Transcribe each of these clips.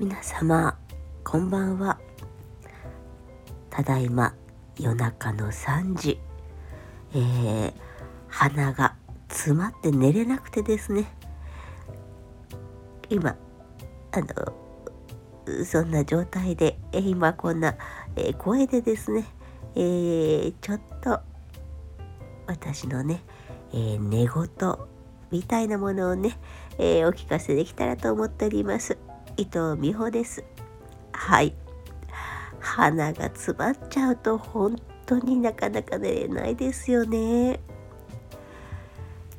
皆様こんばんは。ただいま夜中の3時。えー、鼻が詰まって寝れなくてですね。今あのそんな状態で、今こんな、え、声でですね、えー、ちょっと私のね、え、寝言みたいなものをね、えお聞かせできたらと思っております。伊藤美穂です。はい。鼻が詰まっちゃうと本当になかなか寝れないですよね。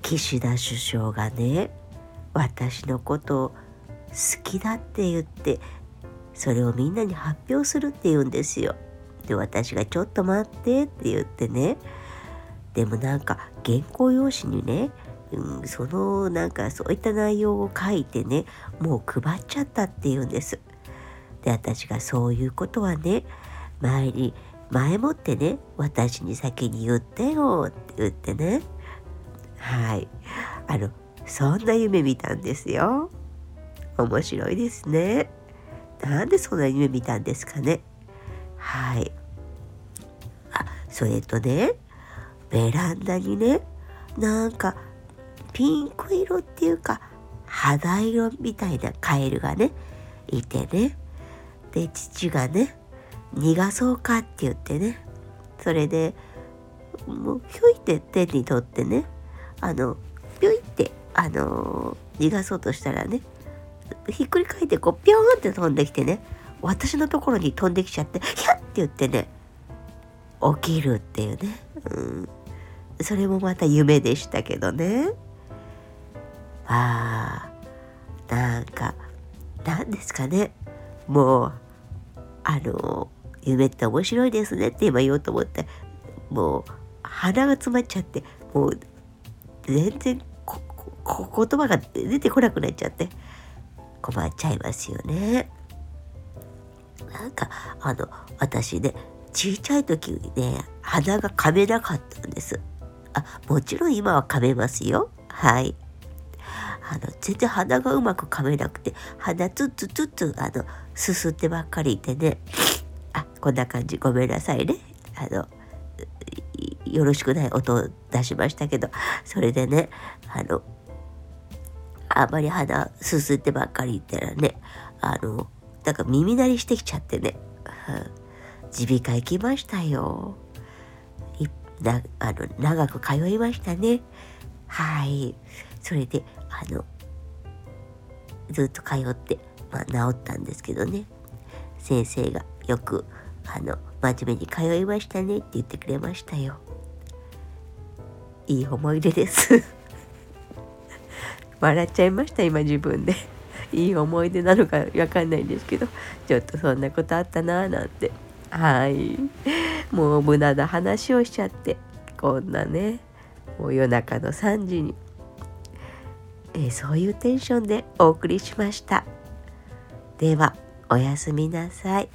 岸田首相がね、私のことを好きだって言って、それをみんなに発表するって言うんですよ。で、私がちょっと待ってって言ってね。でもなんか原稿用紙にね、うん、そのなんかそういった内容を書いてねもう配っちゃったっていうんです。で私がそういうことはね前に前もってね私に先に言ってよって言ってねはいあのそんな夢見たんですよ。面白いですね。なんでそんな夢見たんですかね。はい。あそれとねベランダにねなんかピンク色っていうか肌色みたいなカエルがねいてね。で父がね逃がそうかって言ってね。それでもうひょいって手に取ってねあのぴょいってあの、逃がそうとしたらねひっくり返ってこうピョーンって飛んできてね私のところに飛んできちゃってヒャッって言ってね起きるっていうね、うん、それもまた夢でしたけどね。あーなんかなんですかねもうあの夢って面白いですねって今言おうと思ってもう鼻が詰まっちゃってもう全然言葉が出てこなくなっちゃって困っちゃいますよね。なんかあの私ね小さい時にね鼻が噛めなかったんです。あもちろん今は噛めますよ。はい。あの全然鼻がうまく噛めなくて鼻ツッツツッツあのすすってばっかりいてね。あこんな感じ。ごめんなさいね。あのよろしくない音を出しましたけど。それでねあのあまり鼻すすってばっかりいたらねあのなんか耳鳴りしてきちゃってね。耳鼻科行きましたよ。なあの長く通いましたね。はい。それであのずっと通って、まあ、治ったんですけどね。先生がよくあの真面目に通いましたねって言ってくれましたよ。いい思い出です。笑っちゃいました今自分で。いい思い出なのかわかんないんですけど。ちょっとそんなことあったなーなんて。はい。もう無駄な話をしちゃって。こんなねもう夜中の3時にえー、そういうテンションでお送りしました。ではおやすみなさい。